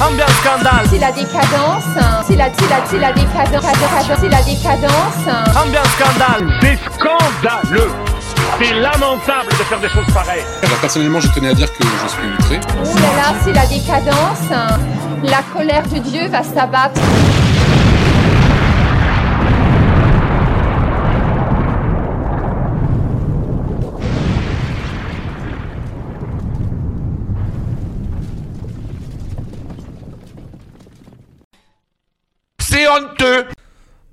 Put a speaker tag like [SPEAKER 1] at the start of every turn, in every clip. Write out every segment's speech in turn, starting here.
[SPEAKER 1] Ambiance scandale.
[SPEAKER 2] C'est la décadence. C'est la, c'est la, c'est la décadence. C'est la décadence.
[SPEAKER 1] Ambiance scandale.
[SPEAKER 3] C'est scandaleux C'est lamentable de faire des choses pareilles
[SPEAKER 4] Alors personnellement, je tenais à dire que je suis outré.
[SPEAKER 2] Oh là là, c'est la décadence. La colère de Dieu va s'abattre.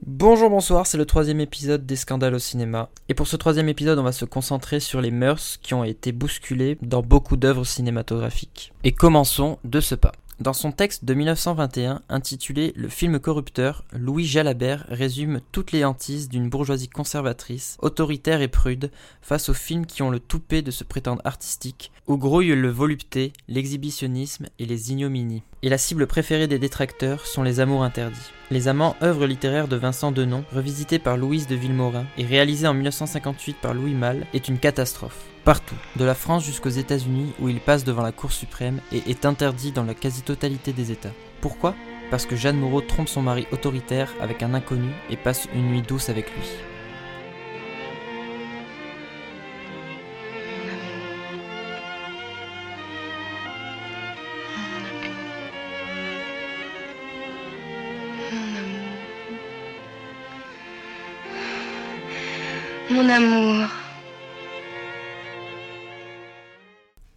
[SPEAKER 5] Bonjour, bonsoir, c'est le troisième épisode des scandales au cinéma. Et pour ce troisième épisode, on va se concentrer sur les mœurs qui ont été bousculées dans beaucoup d'œuvres cinématographiques. Et commençons de ce pas. Dans son texte de 1921 intitulé Le film corrupteur, Louis Jalabert résume toutes les hantises d'une bourgeoisie conservatrice, autoritaire et prude, face aux films qui ont le toupet de se prétendre artistiques, où grouillent le volupté, l'exhibitionnisme et les ignominies. Et la cible préférée des détracteurs sont les amours interdits. Les Amants, œuvre littéraire de Vincent Denon, revisitée par Louise de Villemorin et réalisée en 1958 par Louis Malle, est une catastrophe. Partout, de la France jusqu'aux États-Unis où il passe devant la Cour suprême et est interdit dans la quasi-totalité des États. Pourquoi? Parce que Jeanne Moreau trompe son mari autoritaire avec un inconnu et passe une nuit douce avec lui.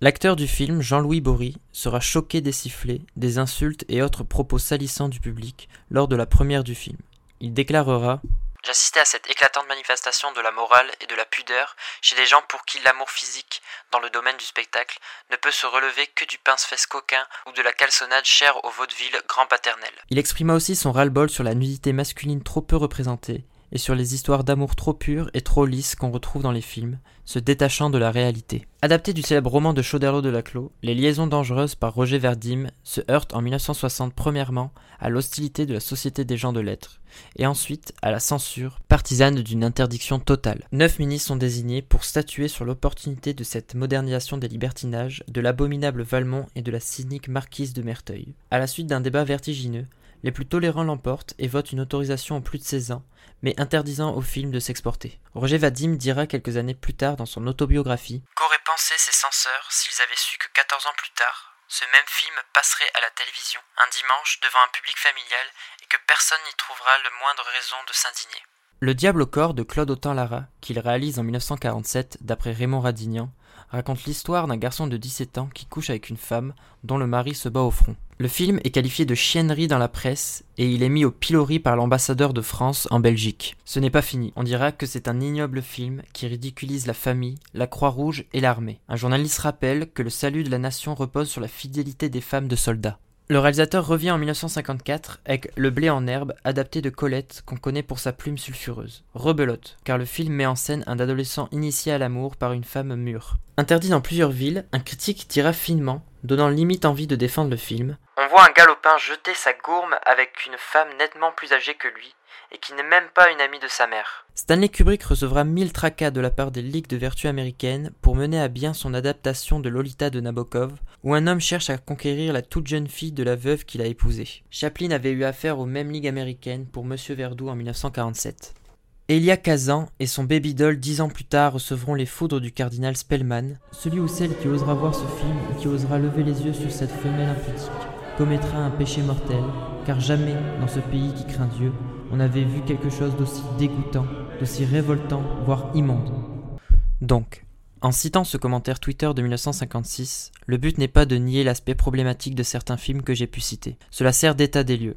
[SPEAKER 5] L'acteur du film, Jean-Louis Bory, sera choqué des sifflets, des insultes et autres propos salissants du public lors de la première du film. Il déclarera
[SPEAKER 6] J'assistais à cette éclatante manifestation de la morale et de la pudeur chez des gens pour qui l'amour physique, dans le domaine du spectacle, ne peut se relever que du pince-fesse coquin ou de la calçonnade chère au vaudeville grand paternel.
[SPEAKER 5] Il exprima aussi son ras-le-bol sur la nudité masculine trop peu représentée et sur les histoires d'amour trop pures et trop lisses qu'on retrouve dans les films, se détachant de la réalité. Adapté du célèbre roman de Chauderlot de Laclos, Les liaisons dangereuses par Roger Verdim se heurte en 1960 premièrement à l'hostilité de la Société des gens de lettres, et ensuite à la censure, partisane d'une interdiction totale. Neuf ministres sont désignés pour statuer sur l'opportunité de cette modernisation des libertinages, de l'abominable Valmont et de la cynique marquise de Merteuil. À la suite d'un débat vertigineux, les plus tolérants l'emportent et votent une autorisation en plus de 16 ans, mais interdisant au film de s'exporter. Roger Vadim dira quelques années plus tard dans son autobiographie
[SPEAKER 6] Qu'auraient pensé ces censeurs s'ils avaient su que 14 ans plus tard, ce même film passerait à la télévision, un dimanche, devant un public familial, et que personne n'y trouvera le moindre raison de s'indigner?
[SPEAKER 5] Le Diable au corps de Claude Autant-Lara, qu'il réalise en 1947 d'après Raymond Radignan, raconte l'histoire d'un garçon de 17 ans qui couche avec une femme dont le mari se bat au front. Le film est qualifié de chiennerie dans la presse et il est mis au pilori par l'ambassadeur de France en Belgique. Ce n'est pas fini. On dira que c'est un ignoble film qui ridiculise la famille, la Croix-Rouge et l'armée. Un journaliste rappelle que le salut de la nation repose sur la fidélité des femmes de soldats. Le réalisateur revient en 1954 avec Le blé en herbe, adapté de Colette, qu'on connaît pour sa plume sulfureuse. Rebelote, car le film met en scène un adolescent initié à l'amour par une femme mûre. Interdit dans plusieurs villes, un critique dira finement, donnant limite envie de défendre le film.
[SPEAKER 6] On voit un galopin jeter sa gourme avec une femme nettement plus âgée que lui, et qui n'est même pas une amie de sa mère.
[SPEAKER 5] Stanley Kubrick recevra mille tracas de la part des ligues de vertu américaines pour mener à bien son adaptation de Lolita de Nabokov, où un homme cherche à conquérir la toute jeune fille de la veuve qu'il a épousée. Chaplin avait eu affaire aux mêmes ligues américaines pour Monsieur Verdoux en 1947. Elia Kazan et son baby doll dix ans plus tard recevront les foudres du cardinal Spellman. Celui ou celle qui osera voir ce film ou qui osera lever les yeux sur cette femelle impudique commettra un péché mortel, car jamais dans ce pays qui craint Dieu, on avait vu quelque chose d'aussi dégoûtant, d'aussi révoltant, voire immonde. Donc, en citant ce commentaire Twitter de 1956, le but n'est pas de nier l'aspect problématique de certains films que j'ai pu citer. Cela sert d'état des lieux.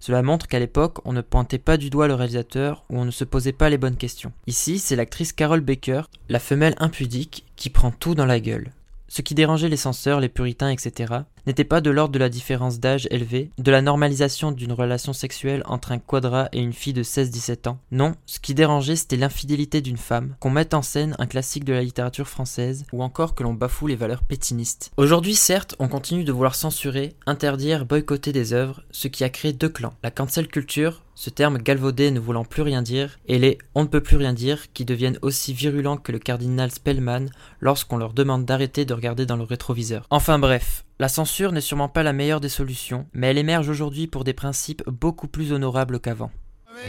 [SPEAKER 5] Cela montre qu'à l'époque, on ne pointait pas du doigt le réalisateur ou on ne se posait pas les bonnes questions. Ici, c'est l'actrice Carol Baker, la femelle impudique, qui prend tout dans la gueule. Ce qui dérangeait les censeurs, les puritains, etc., n'était pas de l'ordre de la différence d'âge élevée, de la normalisation d'une relation sexuelle entre un quadra et une fille de 16-17 ans. Non, ce qui dérangeait c'était l'infidélité d'une femme, qu'on mette en scène un classique de la littérature française, ou encore que l'on bafoue les valeurs pétinistes. Aujourd'hui, certes, on continue de vouloir censurer, interdire, boycotter des œuvres, ce qui a créé deux clans, la cancel culture, ce terme galvaudé ne voulant plus rien dire, et les on ne peut plus rien dire qui deviennent aussi virulents que le cardinal Spellman lorsqu'on leur demande d'arrêter de regarder dans le rétroviseur. Enfin bref, la censure n'est sûrement pas la meilleure des solutions, mais elle émerge aujourd'hui pour des principes beaucoup plus honorables qu'avant.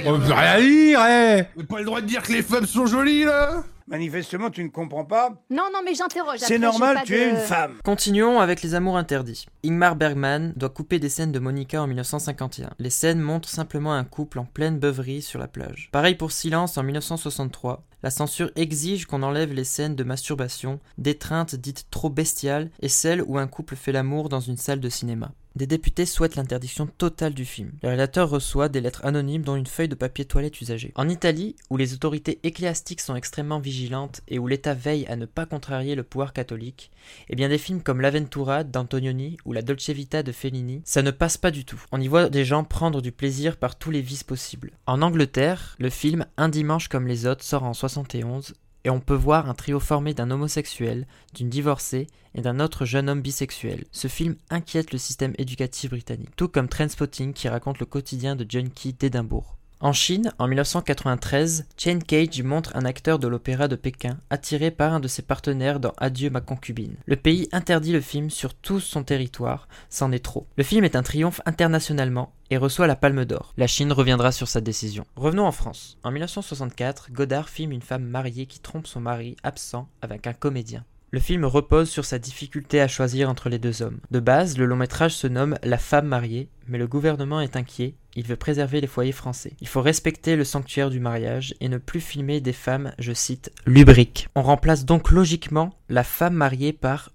[SPEAKER 7] On veut rien dire, eh
[SPEAKER 1] On n'a pas le droit de dire que les femmes sont jolies, là
[SPEAKER 8] Manifestement, tu ne comprends pas.
[SPEAKER 9] Non, non, mais j'interroge.
[SPEAKER 8] C'est
[SPEAKER 9] après,
[SPEAKER 8] normal,
[SPEAKER 9] j'ai
[SPEAKER 8] tu es
[SPEAKER 9] de-
[SPEAKER 8] une femme.
[SPEAKER 5] Continuons avec les amours interdits. Ingmar Bergman doit couper des scènes de Monica en 1951. Les scènes montrent simplement un couple en pleine beuverie sur la plage. Pareil pour Silence en 1963. La censure exige qu'on enlève les scènes de masturbation, d'étreintes dites trop bestiales et celles où un couple fait l'amour dans une salle de cinéma. Des députés souhaitent l'interdiction totale du film. Le réalisateur reçoit des lettres anonymes dont une feuille de papier toilette usagée. En Italie, où les autorités ecclésiastiques sont extrêmement vigilantes et où l'État veille à ne pas contrarier le pouvoir catholique, eh bien des films comme L'Aventura d'Antonioni ou La Dolce Vita de Fellini, ça ne passe pas du tout. On y voit des gens prendre du plaisir par tous les vices possibles. En Angleterre, le film Un dimanche comme les autres sort en 71 et on peut voir un trio formé d'un homosexuel, d'une divorcée et d'un autre jeune homme bisexuel. Ce film inquiète le système éducatif britannique, tout comme Trainspotting qui raconte le quotidien de junkie d'Édimbourg. En Chine, en 1993, Chen Cage montre un acteur de l'opéra de Pékin attiré par un de ses partenaires dans Adieu ma concubine. Le pays interdit le film sur tout son territoire, c'en est trop. Le film est un triomphe internationalement et reçoit la Palme d'Or. La Chine reviendra sur sa décision. Revenons en France. En 1964, Godard filme une femme mariée qui trompe son mari absent avec un comédien. Le film repose sur sa difficulté à choisir entre les deux hommes. De base, le long métrage se nomme La femme mariée, mais le gouvernement est inquiet, il veut préserver les foyers français. Il faut respecter le sanctuaire du mariage et ne plus filmer des femmes, je cite, lubriques. On remplace donc logiquement la femme mariée par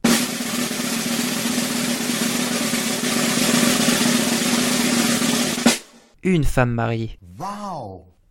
[SPEAKER 5] une femme mariée.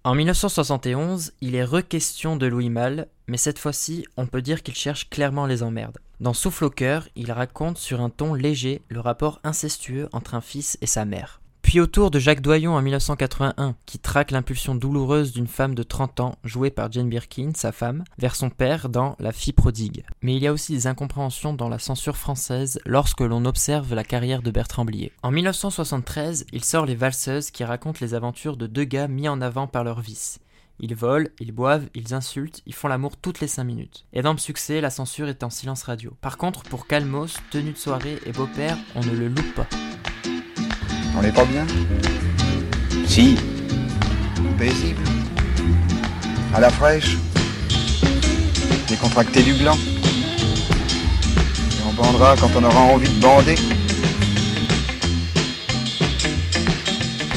[SPEAKER 5] En 1971, il est re-question de Louis Malle, mais cette fois-ci, on peut dire qu'il cherche clairement les emmerdes. Dans Souffle au cœur, il raconte sur un ton léger le rapport incestueux entre un fils et sa mère. Puis autour de Jacques Doyon en 1981, qui traque l'impulsion douloureuse d'une femme de 30 ans, jouée par Jane Birkin, sa femme, vers son père dans La fille prodigue. Mais il y a aussi des incompréhensions dans la censure française lorsque l'on observe la carrière de Bertrand Blier. En 1973, il sort Les Valseuses qui racontent les aventures de deux gars mis en avant par leur vice. Ils volent, ils boivent, ils insultent, ils font l'amour toutes les 5 minutes. Énorme succès, la censure est en silence radio. Par contre, pour Calmos, tenue de soirée et beau-père, on ne le loupe pas.
[SPEAKER 10] On n'est pas bien?
[SPEAKER 8] Si.
[SPEAKER 10] Paisible? À la fraîche? Décontracté du gland? Et on bandera quand on aura envie de bander.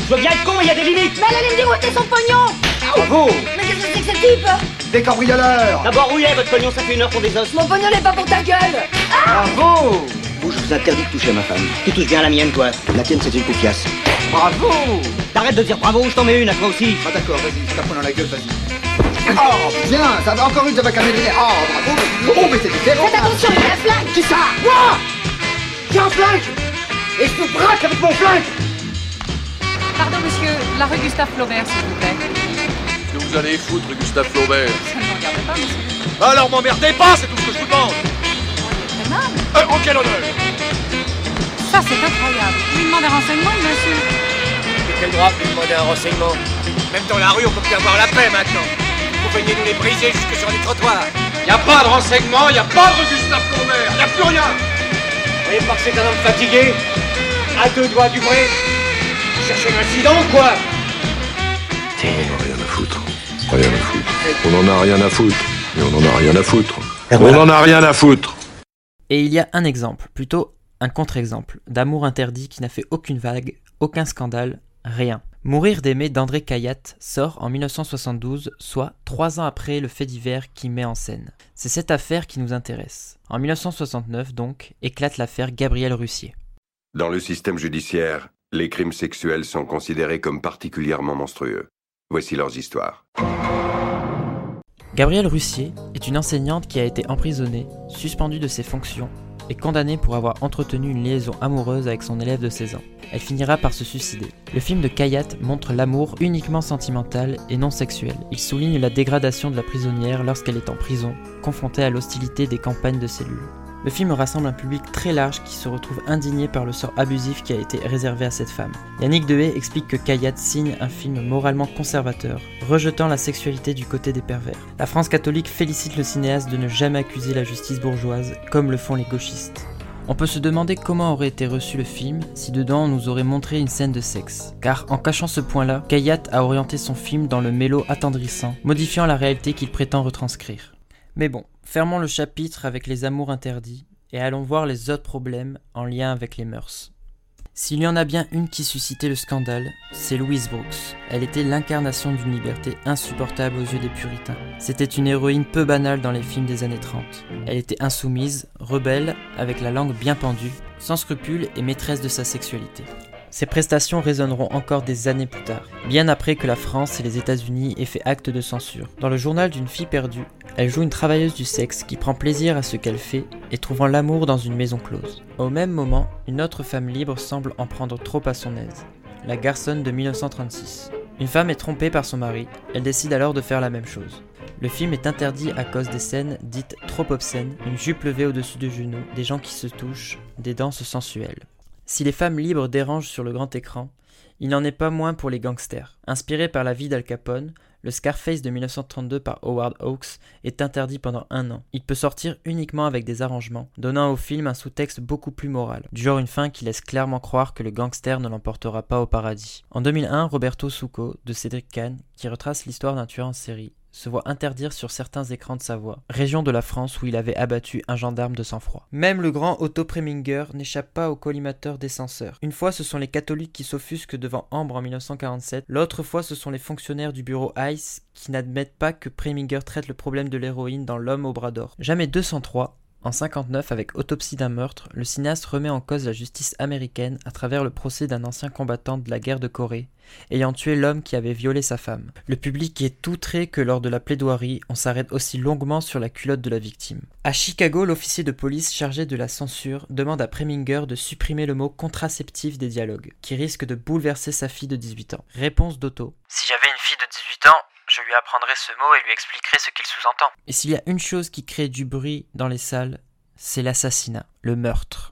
[SPEAKER 11] Je veux bien être con, mais il y a des limites.
[SPEAKER 9] Mais elle allait me dire où était son pognon?
[SPEAKER 11] Bravo
[SPEAKER 9] Mais qu'est-ce que c'est que ce type?
[SPEAKER 10] Des cambrioleurs.
[SPEAKER 11] D'abord, où est votre pognon? Ça fait une heure qu'on des os.
[SPEAKER 9] Mon pognon n'est pas pour ta gueule.
[SPEAKER 11] Bravo Vous, je vous interdis de toucher ma femme. Tu touches bien à la mienne, toi. La tienne, c'est une poufiasse. Bravo T'arrêtes de dire bravo, je t'en mets une à toi aussi.
[SPEAKER 10] Ah d'accord, vas-y, je tape dans la gueule, vas-y Oh, bien, ça va encore une, ça va calmer les nerfs Oh, bravo Oh, mais c'est différent
[SPEAKER 9] Faites attention, il y a un flingue
[SPEAKER 11] Qui ça Moi J'ai un flingue Et je te braque avec mon flingue
[SPEAKER 2] Pardon, monsieur, la rue Gustave Flaubert, s'il vous plaît.
[SPEAKER 1] Que vous allez foutre, Gustave Flaubert
[SPEAKER 2] Ça ne me regarde pas, monsieur.
[SPEAKER 1] Alors m'emmerdez pas, c'est tout ce que je vous demande
[SPEAKER 2] Mal.
[SPEAKER 1] Euh, en quel honneur
[SPEAKER 2] Ça, c'est incroyable. Je lui demande un renseignement, monsieur.
[SPEAKER 11] Et quel droit de demander un renseignement Même dans la rue, on peut plus avoir la paix maintenant. Vous venez nous les briser jusque sur les trottoirs.
[SPEAKER 1] Y a pas de renseignement, y a pas de Gustave Flaubert, y a plus rien
[SPEAKER 11] Vous voyez pas que c'est un homme fatigué À deux doigts du vrai Vous cherchez l'incident ou quoi
[SPEAKER 12] Rien à foutre. Rien à foutre. On en a rien à foutre. Mais on en a rien à foutre. On en a rien à foutre.
[SPEAKER 5] Et il y a un exemple, plutôt un contre-exemple, d'amour interdit qui n'a fait aucune vague, aucun scandale, rien. Mourir d'aimer d'André Cayatte sort en 1972, soit trois ans après le fait divers qui met en scène. C'est cette affaire qui nous intéresse. En 1969 donc, éclate l'affaire Gabriel Russier.
[SPEAKER 12] Dans le système judiciaire, les crimes sexuels sont considérés comme particulièrement monstrueux. Voici leurs histoires.
[SPEAKER 5] Gabrielle Russier est une enseignante qui a été emprisonnée, suspendue de ses fonctions et condamnée pour avoir entretenu une liaison amoureuse avec son élève de 16 ans. Elle finira par se suicider. Le film de Kayat montre l'amour uniquement sentimental et non sexuel. Il souligne la dégradation de la prisonnière lorsqu'elle est en prison, confrontée à l'hostilité des campagnes de cellules. Le film rassemble un public très large qui se retrouve indigné par le sort abusif qui a été réservé à cette femme. Yannick Dehaye explique que Kayat signe un film moralement conservateur, rejetant la sexualité du côté des pervers. La France catholique félicite le cinéaste de ne jamais accuser la justice bourgeoise, comme le font les gauchistes. On peut se demander comment aurait été reçu le film si dedans on nous aurait montré une scène de sexe. Car en cachant ce point-là, Kayat a orienté son film dans le mélo attendrissant, modifiant la réalité qu'il prétend retranscrire. Mais bon, fermons le chapitre avec les amours interdits et allons voir les autres problèmes en lien avec les mœurs. S'il y en a bien une qui suscitait le scandale, c'est Louise Brooks. Elle était l'incarnation d'une liberté insupportable aux yeux des puritains. C'était une héroïne peu banale dans les films des années 30. Elle était insoumise, rebelle, avec la langue bien pendue, sans scrupules et maîtresse de sa sexualité. Ces prestations résonneront encore des années plus tard, bien après que la France et les États-Unis aient fait acte de censure. Dans le journal d'une fille perdue, elle joue une travailleuse du sexe qui prend plaisir à ce qu'elle fait et trouvant l'amour dans une maison close. Au même moment, une autre femme libre semble en prendre trop à son aise, la garçonne de 1936. Une femme est trompée par son mari, elle décide alors de faire la même chose. Le film est interdit à cause des scènes dites trop obscènes, une jupe levée au-dessus du genou, des gens qui se touchent, des danses sensuelles. Si les femmes libres dérangent sur le grand écran, il n'en est pas moins pour les gangsters. Inspiré par la vie d'Al Capone, le Scarface de 1932 par Howard Hawks est interdit pendant un an. Il peut sortir uniquement avec des arrangements, donnant au film un sous-texte beaucoup plus moral, du genre une fin qui laisse clairement croire que le gangster ne l'emportera pas au paradis. En 2001, Roberto Succo, de Cédric Kahn, qui retrace l'histoire d'un tueur en série, se voit interdire sur certains écrans de sa voix, région de la France où il avait abattu un gendarme de sang-froid. Même le grand Otto Preminger n'échappe pas au collimateur des censeurs. Une fois ce sont les catholiques qui s'offusquent devant Ambre en 1947, l'autre fois ce sont les fonctionnaires du bureau ICE qui n'admettent pas que Preminger traite le problème de l'héroïne dans L'homme au bras d'or. Jamais 203, en 59, avec Autopsie d'un meurtre, le cinéaste remet en cause la justice américaine à travers le procès d'un ancien combattant de la guerre de Corée, ayant tué l'homme qui avait violé sa femme. Le public est outré que lors de la plaidoirie, on s'arrête aussi longuement sur la culotte de la victime. À Chicago, l'officier de police chargé de la censure demande à Preminger de supprimer le mot contraceptif des dialogues, qui risque de bouleverser sa fille de 18 ans. Réponse d'Otto.
[SPEAKER 6] Si j'avais une fille de 18 ans, lui ce mot et lui expliquerai ce qu'il sous-entend.
[SPEAKER 5] Et s'il y a une chose qui crée du bruit dans les salles, c'est l'assassinat, le meurtre.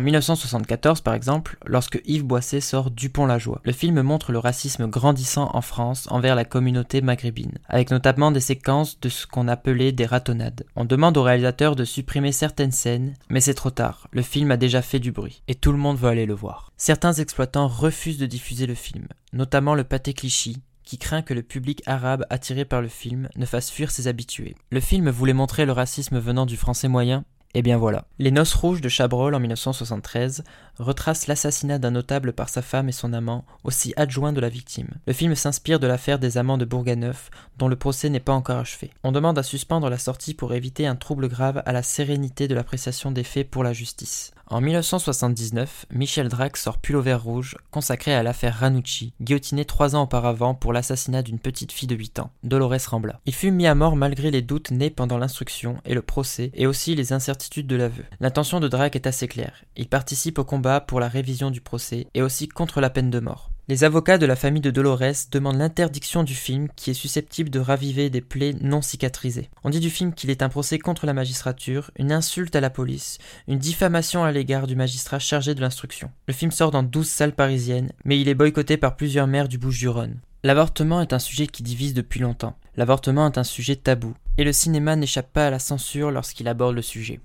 [SPEAKER 5] En 1974, par exemple, lorsque Yves Boisset sort Dupont-la-Joie, le film montre le racisme grandissant en France envers la communauté maghrébine, avec notamment des séquences de ce qu'on appelait des ratonnades. On demande au réalisateur de supprimer certaines scènes, mais c'est trop tard, le film a déjà fait du bruit, et tout le monde veut aller le voir. Certains exploitants refusent de diffuser le film, notamment le pâté Clichy, qui craint que le public arabe attiré par le film ne fasse fuir ses habitués. Le film voulait montrer le racisme venant du français moyen, et eh bien voilà. Les Noces Rouges de Chabrol en 1973 retracent l'assassinat d'un notable par sa femme et son amant, aussi adjoint de la victime. Le film s'inspire de l'affaire des amants de Bourganeuf, dont le procès n'est pas encore achevé. On demande à suspendre la sortie pour éviter un trouble grave à la sérénité de l'appréciation des faits pour la justice. En 1979, Michel Drac sort Pullover Rouge, consacré à l'affaire Ranucci, guillotiné trois ans auparavant pour l'assassinat d'une petite fille de 8 ans, Dolores Rambla. Il fut mis à mort malgré les doutes nés pendant l'instruction et le procès, et aussi les incertitudes de l'aveu. L'intention de Drac est assez claire. Il participe au combat pour la révision du procès et aussi contre la peine de mort. Les avocats de la famille de Dolores demandent l'interdiction du film qui est susceptible de raviver des plaies non cicatrisées. On dit du film qu'il est un procès contre la magistrature, une insulte à la police, une diffamation à l'égard du magistrat chargé de l'instruction. Le film sort dans 12 salles parisiennes, mais il est boycotté par plusieurs maires du Bouches-du-Rhône. L'avortement est un sujet qui divise depuis longtemps. L'avortement est un sujet tabou, et le cinéma n'échappe pas à la censure lorsqu'il aborde le sujet.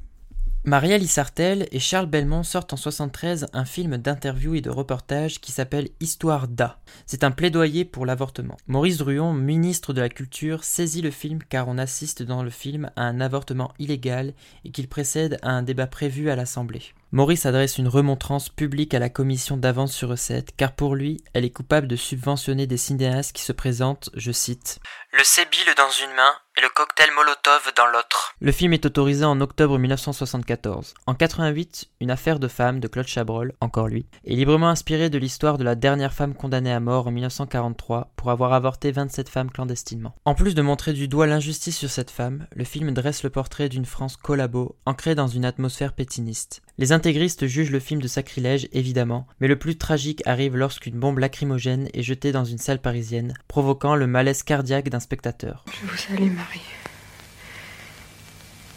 [SPEAKER 5] Marielle Issartel et Charles Belmont sortent en 73 un film d'interview et de reportage qui s'appelle Histoire d'A. C'est un plaidoyer pour l'avortement. Maurice Druon, ministre de la Culture, saisit le film car on assiste dans le film à un avortement illégal et qu'il précède à un débat prévu à l'Assemblée. Maurice adresse une remontrance publique à la commission d'avance sur recette, car pour lui, elle est coupable de subventionner des cinéastes qui se présentent, je cite,
[SPEAKER 6] Le sébile dans une main, et le cocktail Molotov dans l'autre.
[SPEAKER 5] Le film est autorisé en octobre 1974. En 88, une affaire de femme de Claude Chabrol, encore lui, est librement inspirée de l'histoire de la dernière femme condamnée à mort en 1943 pour avoir avorté 27 femmes clandestinement. En plus de montrer du doigt l'injustice sur cette femme, le film dresse le portrait d'une France collabo, ancrée dans une atmosphère pétiniste. Les intégristes jugent le film de sacrilège, évidemment, mais le plus tragique arrive lorsqu'une bombe lacrymogène est jetée dans une salle parisienne, provoquant le malaise cardiaque d'un spectateur.
[SPEAKER 13] Je vous salue,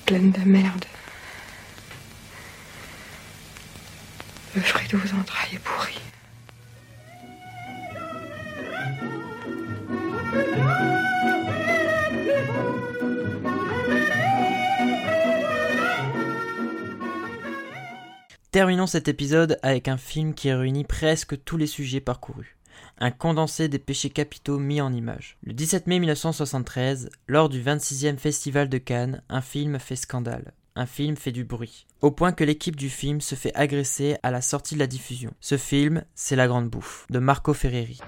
[SPEAKER 13] Pleine de merde. Le fruit de vos entrailles est pourri.
[SPEAKER 5] Terminons cet épisode avec un film qui réunit presque tous les sujets parcourus. Un condensé des péchés capitaux mis en image. Le 17 mai 1973, lors du 26e Festival de Cannes, un film fait scandale. Un film fait du bruit. Au point que l'équipe du film se fait agresser à la sortie de la diffusion. Ce film, c'est La Grande Bouffe, de Marco Ferreri.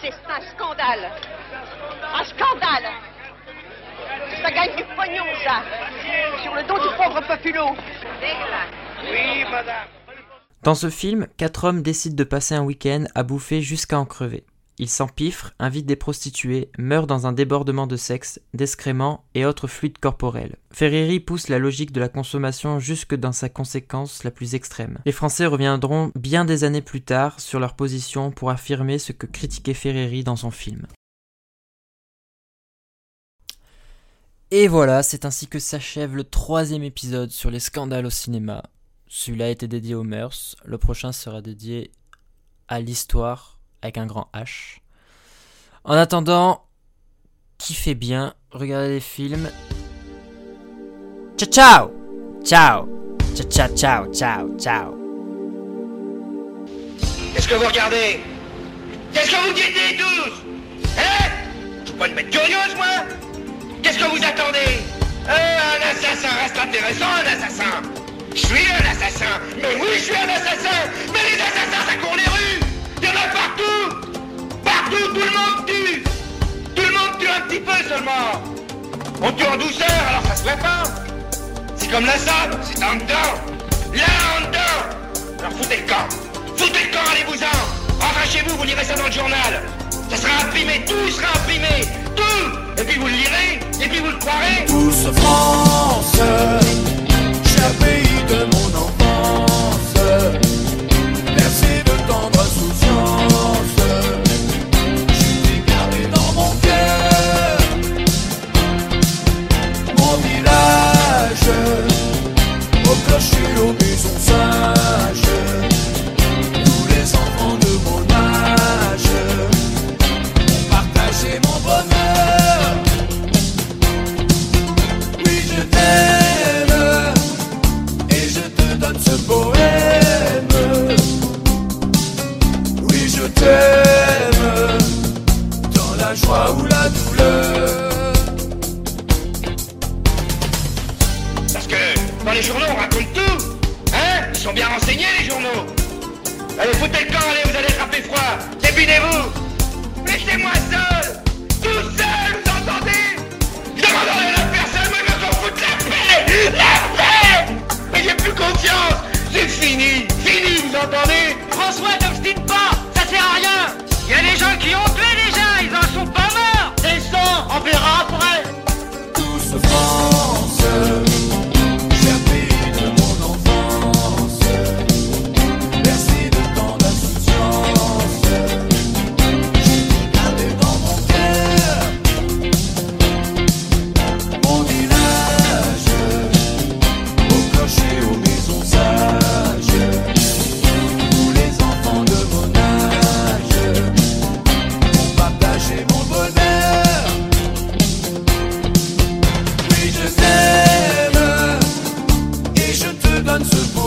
[SPEAKER 9] C'est un scandale. Un scandale. Ça gagne du pognon, ça. Sur le dos du pauvre Populo.
[SPEAKER 5] Dans ce film, quatre hommes décident de passer un week-end à bouffer jusqu'à en crever. Ils s'empiffrent, invitent des prostituées, meurent dans un débordement de sexe, d'excréments et autres fluides corporels. Ferreri pousse la logique de la consommation jusque dans sa conséquence la plus extrême. Les Français reviendront bien des années plus tard sur leur position pour affirmer ce que critiquait Ferreri dans son film. Et voilà, c'est ainsi que s'achève le troisième épisode sur les scandales au cinéma. Celui-là été dédié aux mœurs, le prochain sera dédié à l'histoire avec un grand H. En attendant, kiffez bien, regardez les films. Ciao ciao! Ciao! Ciao ciao ciao ciao ciao!
[SPEAKER 8] Qu'est-ce que vous regardez? Qu'est-ce que vous guettez tous Hein? Je suis pas une bête curieuse, moi Qu'est-ce que vous attendez? Euh, un assassin reste intéressant, un assassin. Je suis un assassin. Mais oui, je suis un assassin. Mais les assassins, ça court les rues. Il y en a partout. Partout, tout le monde tue. Tout le monde tue un petit peu seulement. On tue en douceur, alors ça se pas. C'est comme la sable, c'est en dedans. Là, en dedans. Alors foutez le camp. Foutez le camp, allez-vous-en. Rentrez chez vous, vous lirez ça dans le journal. Ça sera imprimé, tout sera imprimé. Tout Et puis vous le lirez, et puis vous le croirez.
[SPEAKER 14] Douce France, pays de
[SPEAKER 15] François, t'obstine pas Ça sert à rien. Il y a des gens qui ont tué déjà Ils en sont pas morts. Descends, on verra après
[SPEAKER 14] je te